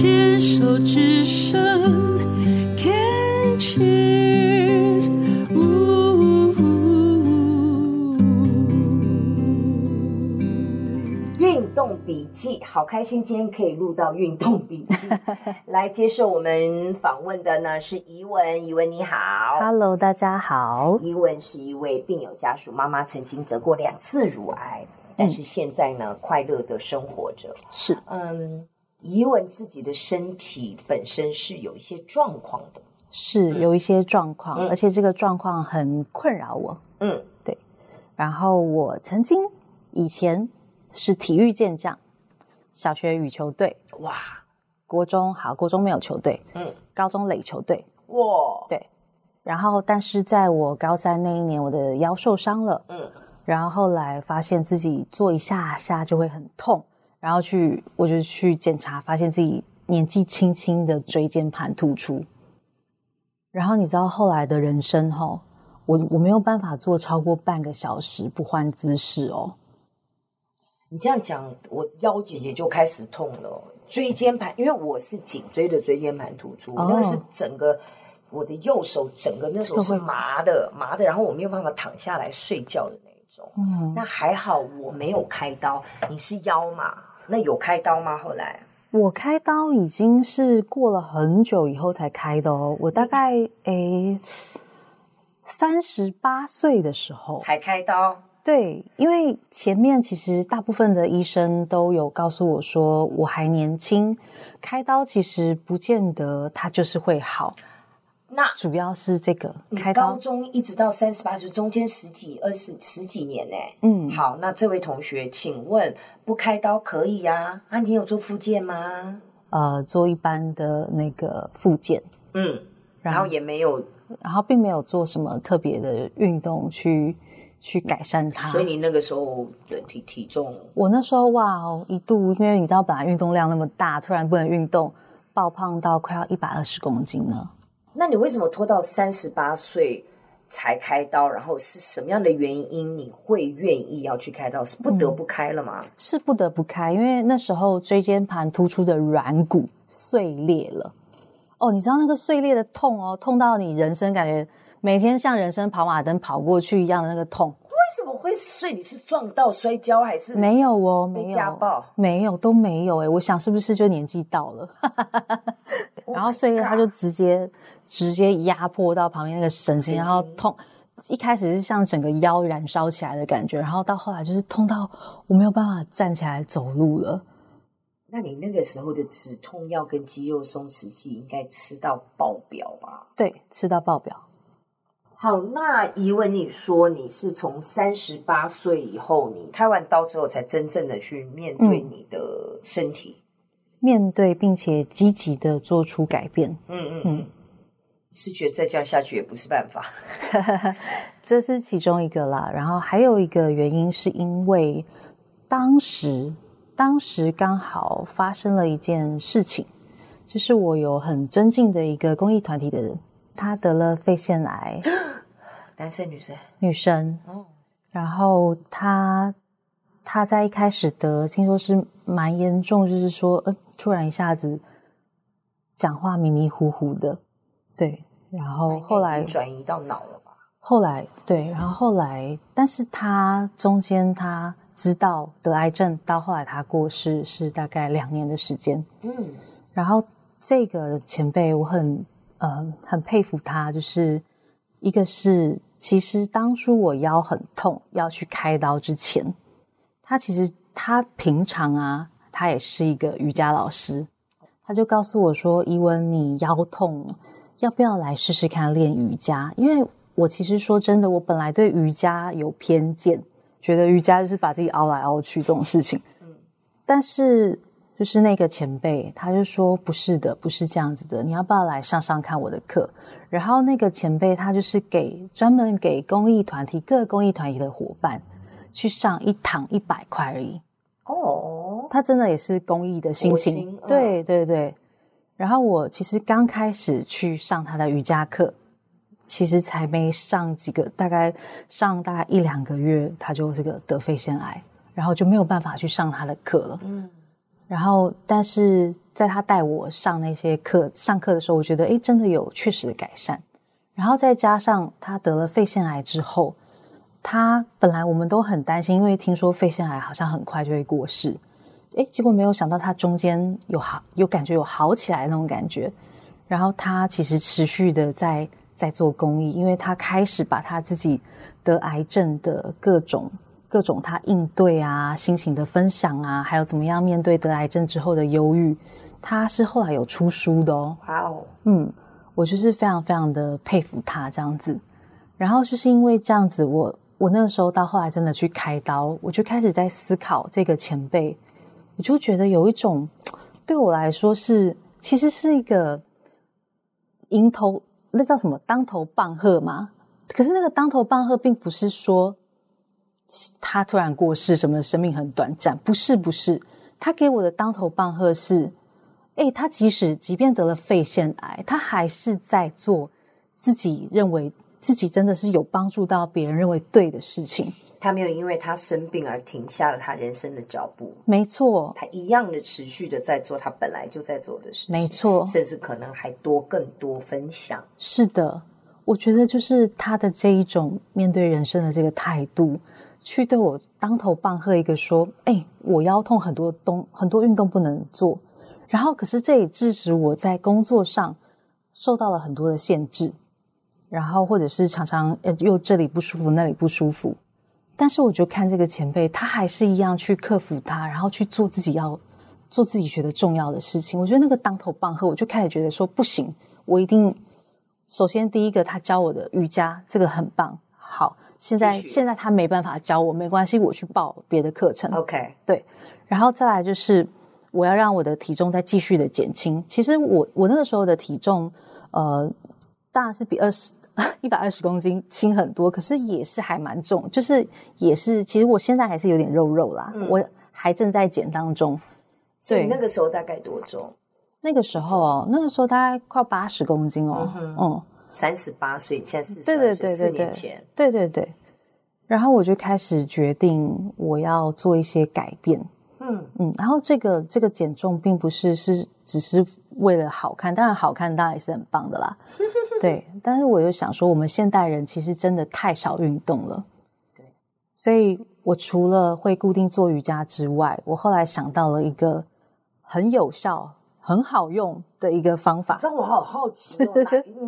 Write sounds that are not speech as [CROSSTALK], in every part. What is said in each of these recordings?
牵手之声，Can cheers。运动笔记，好开心，今天可以录到运动笔记。[LAUGHS] 来接受我们访问的呢是怡文，怡文你好，Hello，大家好。怡文是一位病友家属妈妈，曾经得过两次乳癌。但是现在呢，嗯、快乐的生活着。是，嗯，怡雯自己的身体本身是有一些状况的，是有一些状况，嗯、而且这个状况很困扰我。嗯，对。然后我曾经以前是体育健将，小学羽球队，哇，国中好，国中没有球队，嗯，高中垒球队，哇，对。然后，但是在我高三那一年，我的腰受伤了，嗯。然后后来发现自己坐一下下就会很痛，然后去我就去检查，发现自己年纪轻轻的椎间盘突出。然后你知道后来的人生哈，我我没有办法做超过半个小时不换姿势哦。你这样讲，我腰也也就开始痛了。椎间盘，因为我是颈椎的椎间盘突出，哦、那个是整个我的右手整个那时候是麻的麻的，然后我没有办法躺下来睡觉的那种。嗯，那还好我没有开刀。你是腰嘛？那有开刀吗？后来我开刀已经是过了很久以后才开的哦。我大概诶三十八岁的时候才开刀。对，因为前面其实大部分的医生都有告诉我说我还年轻，开刀其实不见得它就是会好。那主要是这个开刀，高中一直到三十八岁，中间十几、二十十几年呢。嗯，好，那这位同学，请问不开刀可以啊？啊，你有做复健吗？呃，做一般的那个复健，嗯，然后也没有，然后并没有做什么特别的运动去去改善它。所以你那个时候的体体重，我那时候哇哦，一度因为你知道本来运动量那么大，突然不能运动，爆胖到快要一百二十公斤了。那你为什么拖到三十八岁才开刀？然后是什么样的原因你会愿意要去开刀？是不得不开了吗？嗯，是不得不开，因为那时候椎间盘突出的软骨碎裂了。哦，你知道那个碎裂的痛哦，痛到你人生感觉每天像人生跑马灯跑过去一样的那个痛。为什么会碎？你是撞到摔跤还是没有哦？没有家暴，没有都没有哎。我想是不是就年纪到了？[LAUGHS] 然后碎裂，他就直接直接压迫到旁边那个神经，然后痛。一开始是像整个腰燃烧起来的感觉，然后到后来就是痛到我没有办法站起来走路了。那你那个时候的止痛药跟肌肉松弛剂应该吃到爆表吧？对，吃到爆表。好，那怡文，你说你是从三十八岁以后，你开完刀之后，才真正的去面对你的身体，嗯、面对并且积极的做出改变。嗯嗯嗯，是觉得再这样下去也不是办法，[LAUGHS] 这是其中一个啦。然后还有一个原因，是因为当时当时刚好发生了一件事情，就是我有很尊敬的一个公益团体的人。他得了肺腺癌，[GASPS] 男生女生？女生。哦，然后他他在一开始得，听说是蛮严重，就是说，呃，突然一下子讲话迷迷糊糊的，对。然后后来转移到脑了吧？后来对，然后后来，但是他中间他知道得癌症，到后来他过世是大概两年的时间。嗯，然后这个前辈我很。呃，很佩服他，就是一个是，其实当初我腰很痛要去开刀之前，他其实他平常啊，他也是一个瑜伽老师，他就告诉我说：“伊文，你腰痛，要不要来试试看练瑜伽？”因为我其实说真的，我本来对瑜伽有偏见，觉得瑜伽就是把自己凹来凹去这种事情，但是。就是那个前辈，他就说不是的，不是这样子的。你要不要来上上看我的课？然后那个前辈他就是给专门给公益团体、各公益团体的伙伴去上一堂一百块而已。哦，他真的也是公益的心情。心对对对。然后我其实刚开始去上他的瑜伽课，其实才没上几个，大概上大概一两个月，他就这个得肺腺癌，然后就没有办法去上他的课了。嗯。然后，但是在他带我上那些课上课的时候，我觉得哎，真的有确实的改善。然后再加上他得了肺腺癌之后，他本来我们都很担心，因为听说肺腺癌好像很快就会过世，诶，结果没有想到他中间有好有感觉有好起来那种感觉。然后他其实持续的在在做公益，因为他开始把他自己得癌症的各种各种他应对啊、心情的分享啊，还有怎么样面对得癌症之后的忧郁，他是后来有出书的哦。哇哦，嗯。我就是非常非常的佩服他这样子，然后就是因为这样子，我我那个时候到后来真的去开刀，我就开始在思考这个前辈，我就觉得有一种对我来说是其实是一个迎头，那叫什么当头棒喝嘛？可是那个当头棒喝并不是说他突然过世，什么生命很短暂，不是不是，他给我的当头棒喝是。诶，他即使即便得了肺腺癌，他还是在做自己认为自己真的是有帮助到别人认为对的事情。他没有因为他生病而停下了他人生的脚步。没错，他一样的持续的在做他本来就在做的事情。没错，甚至可能还多更多分享。是的，我觉得就是他的这一种面对人生的这个态度，去对我当头棒喝一个说：“哎，我腰痛，很多东很多运动不能做。”然后，可是这也致使我在工作上受到了很多的限制，然后或者是常常呃又这里不舒服，那里不舒服。但是我就看这个前辈，他还是一样去克服他，然后去做自己要做自己觉得重要的事情。我觉得那个当头棒喝，我就开始觉得说不行，我一定首先第一个他教我的瑜伽，这个很棒。好，现在现在他没办法教我，没关系，我去报别的课程。OK，对，然后再来就是。我要让我的体重再继续的减轻。其实我我那个时候的体重，呃，当然是比二十一百二十公斤轻很多，可是也是还蛮重，就是也是，其实我现在还是有点肉肉啦，嗯、我还正在减当中。所以那个时候大概多重？那个时候哦，那个时候大概快八十公斤哦，嗯，三十八岁，现在四十四年前，对对对。然后我就开始决定我要做一些改变。嗯嗯，然后这个这个减重并不是是只是为了好看，当然好看当然也是很棒的啦。[LAUGHS] 对，但是我又想说，我们现代人其实真的太少运动了。对，所以我除了会固定做瑜伽之外，我后来想到了一个很有效、很好用的一个方法。这我好好奇哦，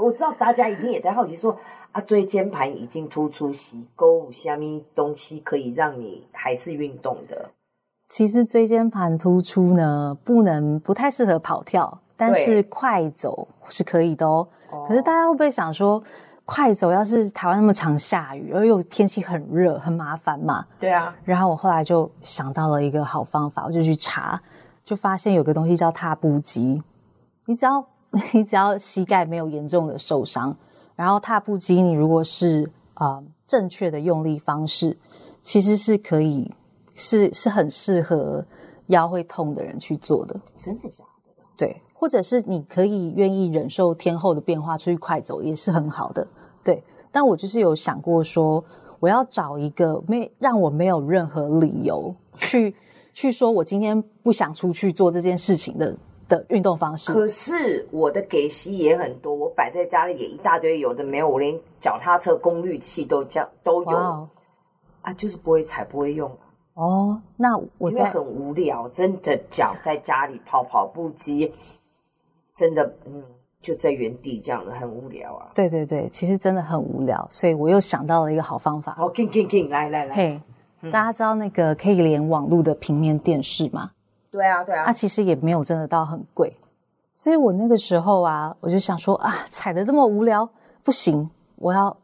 我 [LAUGHS] 知道大家一定也在好奇说啊，椎间盘已经突出，是勾下面东西可以让你还是运动的？其实椎间盘突出呢，不能不太适合跑跳，但是快走是可以的哦。哦，可是大家会不会想说，快走要是台湾那么常下雨，而又天气很热，很麻烦嘛？对啊。然后我后来就想到了一个好方法，我就去查，就发现有个东西叫踏步机。你只要 [LAUGHS] 你只要膝盖没有严重的受伤，然后踏步机你如果是呃正确的用力方式，其实是可以。是是很适合腰会痛的人去做的，真的假的？对，或者是你可以愿意忍受天候的变化，出去快走也是很好的。对，但我就是有想过说，我要找一个没让我没有任何理由去去说我今天不想出去做这件事情的的运动方式。可是我的给息也很多，我摆在家里也一大堆，有的没有，我连脚踏车功率器都这样都有 Wow 啊，就是不会踩，不会用。哦，那我因为很无聊，真的脚在家里跑跑步机，真的嗯，就在原地这样的很无聊啊。对对对，其实真的很无聊，所以我又想到了一个好方法。好，King King King，来来来，嘿，大家知道那个可以连网路的平面电视吗？对啊对啊，它其实也没有真的到很贵，所以我那个时候啊，我就想说啊，踩的这么无聊不行，我要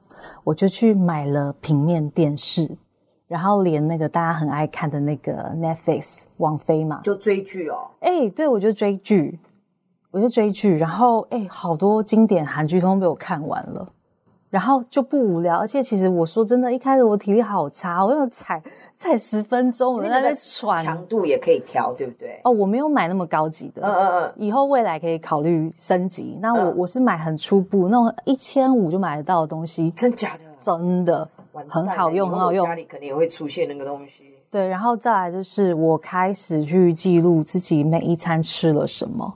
我就去买了平面电视。然后连那个大家很爱看的那个 Netflix 王菲嘛，就追剧哦。哎，对，我就追剧，我就追剧。然后哎，好多经典韩剧都被我看完了，然后就不无聊。而且其实我说真的，一开始我体力好差，我要踩踩十分钟，我在那边喘。强度也可以调，对不对？哦，我没有买那么高级的。嗯嗯嗯。以后未来可以考虑升级。那我、嗯、我是买很初步那种一千五就买得到的东西。真假的？真的。很好用，很好用。家里肯定也会出现那个东西。对，然后再来就是我开始去记录自己每一餐吃了什么，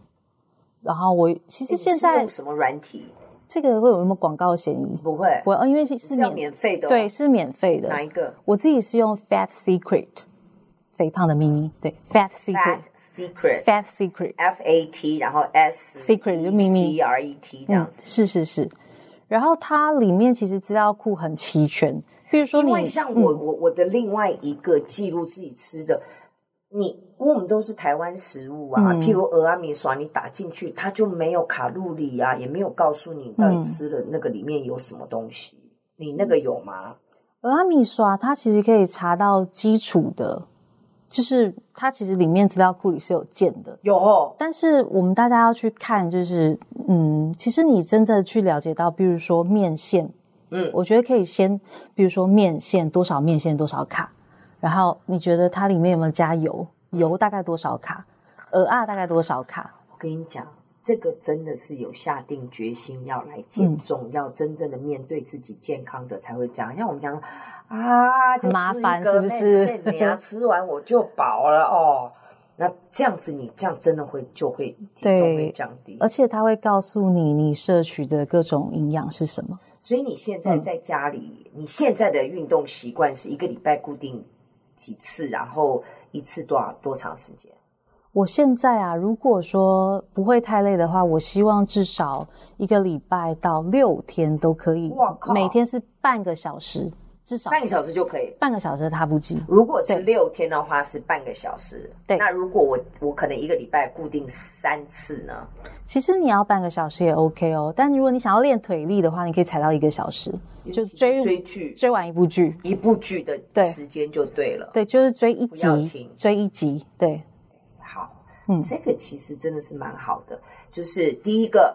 然后我其实现在什么软体？这个会有什么广告嫌疑？不会，不会，因为是是免免费的，对，是免费的。哪一个？我自己是用 Fat Secret，肥胖的秘密，对，Fat Secret，Fat Secret，Fat Secret，F A T，然后 S Secret 就秘密，C R E T 这样子，是是是。然后它里面其实资料库很齐全。比如说你，因为像我，我我的另外一个记录自己吃的，你，因为我们都是台湾食物啊，譬如蚵仔面线，你打进去，它就没有卡路里啊，也没有告诉你到底吃了那个里面有什么东西。你那个有吗？蚵仔面刷它其实可以查到基础的，就是它其实里面资料库里是有建的，有哦。但是我们大家要去看，就是嗯，其实你真的去了解到，比如说面线。嗯，我觉得可以先，比如说面线多少，面线多少卡，然后你觉得它里面有没有加油？油大概多少卡？蚵仔大概多少卡？我跟你讲，这个真的是有下定决心要来减重，嗯、要真正的面对自己健康的才会讲。像我们讲啊，就麻烦是不是？你啊，[LAUGHS] 吃完我就饱了哦。那这样子，你这样真的会就会体重会降低，而且他会告诉你你摄取的各种营养是什么。所以你现在在家里，嗯、你现在的运动习惯是一个礼拜固定几次，然后一次多少多长时间？我现在啊，如果说不会太累的话，我希望至少一个礼拜到六天都可以。每天是半个小时。至少半个小时就可以，半个小时的踏步机。如果是六天的话，是半个小时。对，那如果我我可能一个礼拜固定三次呢？其实你要半个小时也 OK 哦。但如果你想要练腿力的话，你可以踩到一个小时，就追追剧，追完一部剧，一部剧的时间就对了。对，就是追一集，追一集。对，好，嗯，这个其实真的是蛮好的。就是第一个，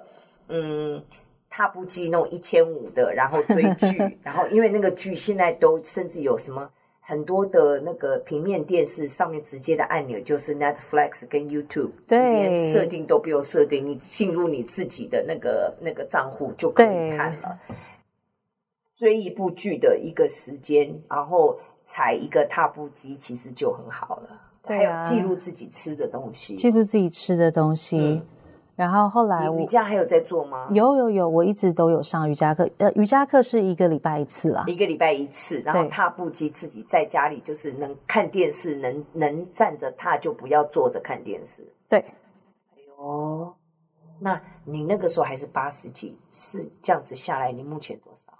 嗯。踏步机那种一千五的，然后追剧，[LAUGHS] 然后因为那个剧现在都甚至有什么很多的那个平面电视上面直接的按钮，就是 Netflix 跟 YouTube，对，连设定都不用设定，你进入你自己的那个那个账户就可以看了。追一部剧的一个时间，然后踩一个踏步机，其实就很好了。对啊，还有记录自己吃的东西，记录自己吃的东西。嗯然后后来我瑜伽还有在做吗？有有有，我一直都有上瑜伽课。呃，瑜伽课是一个礼拜一次啦，一个礼拜一次。然后踏步机自己在家里就是能看电视，能能站着踏就不要坐着看电视。对。哎呦，那你那个时候还是八十几，是这样子下来，你目前多少？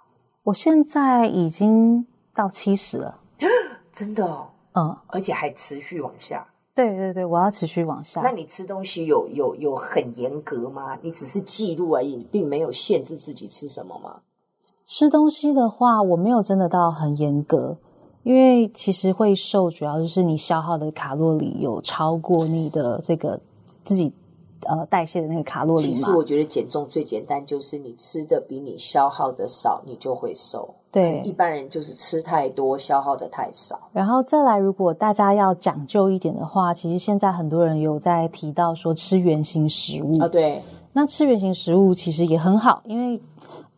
我现在已经到七十了，[GASPS] 真的哦。嗯，而且还持续往下。对对对，我要持续往下。那你吃东西有有有很严格吗？你只是记录而已，你并没有限制自己吃什么吗？吃东西的话，我没有真的到很严格，因为其实会瘦，主要就是你消耗的卡路里有超过你的这个自己。呃，代谢的那个卡路里嘛。其实我觉得减重最简单，就是你吃的比你消耗的少，你就会瘦。对，一般人就是吃太多，消耗的太少。然后再来，如果大家要讲究一点的话，其实现在很多人有在提到说吃原型食物啊。对，那吃原型食物其实也很好，因为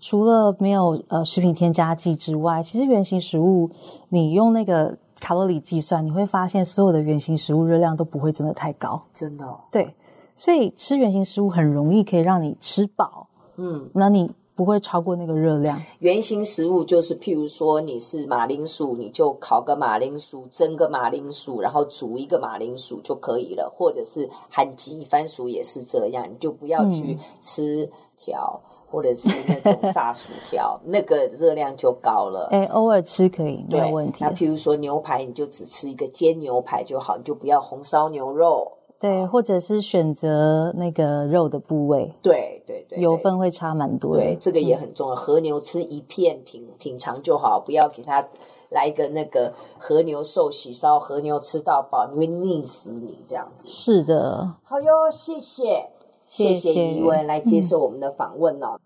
除了没有呃食品添加剂之外，其实原型食物你用那个卡路里计算，你会发现所有的原型食物热量都不会真的太高。真的哦？对。所以吃原型食物很容易可以让你吃饱，嗯，那你不会超过那个热量。原型食物就是，譬如说你是马铃薯，你就烤个马铃薯，蒸个马铃薯，然后煮一个马铃薯就可以了。或者是韩籍番薯也是这样，你就不要去吃条、嗯、或者是那种炸薯条，那个热量就高了。哎，偶尔吃可以，没有问题。那譬如说牛排，你就只吃一个煎牛排就好，你就不要红烧牛肉。对，或者是选择那个肉的部位，对对对，油分会差蛮多的。对，这个也很重要。和牛吃一片品品尝就好，不要给它来一个那个和牛寿喜烧，和牛吃到饱，你会腻死你这样子。是的，好哟，谢谢谢谢怡文来接受我们的访问哦。嗯